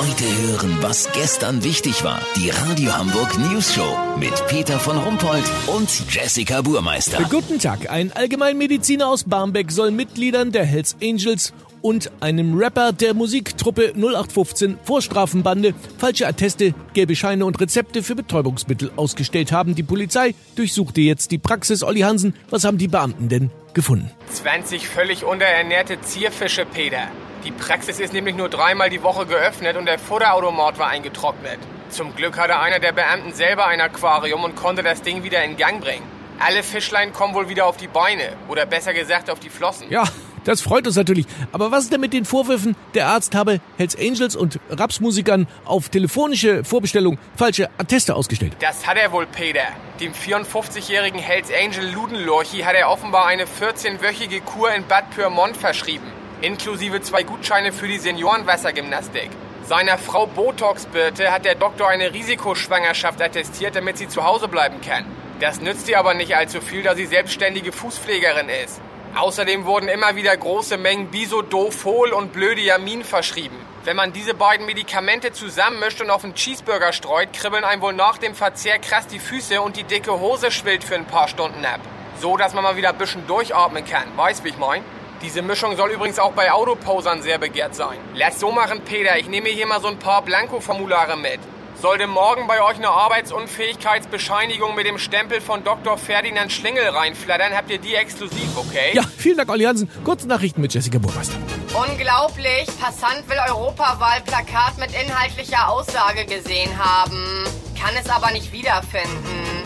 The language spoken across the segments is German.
Heute hören, was gestern wichtig war. Die Radio Hamburg News Show mit Peter von Rumpold und Jessica Burmeister. Guten Tag. Ein Allgemeinmediziner aus Barmbek soll Mitgliedern der Hells Angels und einem Rapper der Musiktruppe 0815 Vorstrafenbande falsche Atteste, gelbe Scheine und Rezepte für Betäubungsmittel ausgestellt haben. Die Polizei durchsuchte jetzt die Praxis. Olli Hansen, was haben die Beamten denn gefunden? 20 völlig unterernährte Zierfische, Peter. Die Praxis ist nämlich nur dreimal die Woche geöffnet und der Futterautomat war eingetrocknet. Zum Glück hatte einer der Beamten selber ein Aquarium und konnte das Ding wieder in Gang bringen. Alle Fischlein kommen wohl wieder auf die Beine. Oder besser gesagt auf die Flossen. Ja, das freut uns natürlich. Aber was ist denn mit den Vorwürfen, der Arzt habe Hells Angels und Rapsmusikern auf telefonische Vorbestellung falsche Atteste ausgestellt? Das hat er wohl, Peter. Dem 54-jährigen Hells Angel Ludenlorchi hat er offenbar eine 14-wöchige Kur in Bad Pyrmont verschrieben. Inklusive zwei Gutscheine für die Seniorenwassergymnastik. Seiner Frau Botox-Birte hat der Doktor eine Risikoschwangerschaft attestiert, damit sie zu Hause bleiben kann. Das nützt ihr aber nicht allzu viel, da sie selbstständige Fußpflegerin ist. Außerdem wurden immer wieder große Mengen Bisodofol und Blödiamin verschrieben. Wenn man diese beiden Medikamente zusammenmischt und auf einen Cheeseburger streut, kribbeln einem wohl nach dem Verzehr krass die Füße und die dicke Hose schwillt für ein paar Stunden ab. So, dass man mal wieder ein bisschen durchatmen kann. Weißt, wie ich mein? Diese Mischung soll übrigens auch bei Autoposern sehr begehrt sein. Lass so machen, Peter. Ich nehme hier mal so ein paar Blanko-Formulare mit. Sollte morgen bei euch eine Arbeitsunfähigkeitsbescheinigung mit dem Stempel von Dr. Ferdinand Schlingel reinflattern, habt ihr die exklusiv, okay? Ja, vielen Dank, Olli Hansen. Kurze Nachrichten mit Jessica Burmeister. Unglaublich. Passant will Europawahlplakat mit inhaltlicher Aussage gesehen haben. Kann es aber nicht wiederfinden.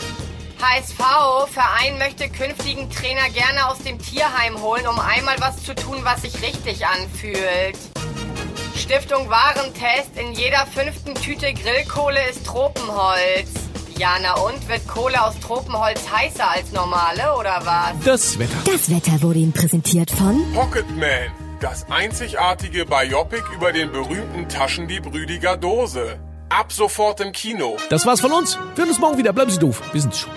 HSV, Verein möchte künftigen Trainer gerne aus dem Tierheim holen, um einmal was zu tun, was sich richtig anfühlt. Stiftung Warentest, in jeder fünften Tüte Grillkohle ist Tropenholz. Ja, na und? Wird Kohle aus Tropenholz heißer als normale, oder was? Das Wetter. Das Wetter wurde Ihnen präsentiert von Pocketman, das einzigartige Biopic über den berühmten Taschendieb Rüdiger Dose. Ab sofort im Kino. Das war's von uns. Wir hören uns morgen wieder. Bleiben Sie doof. Wir sind's schon.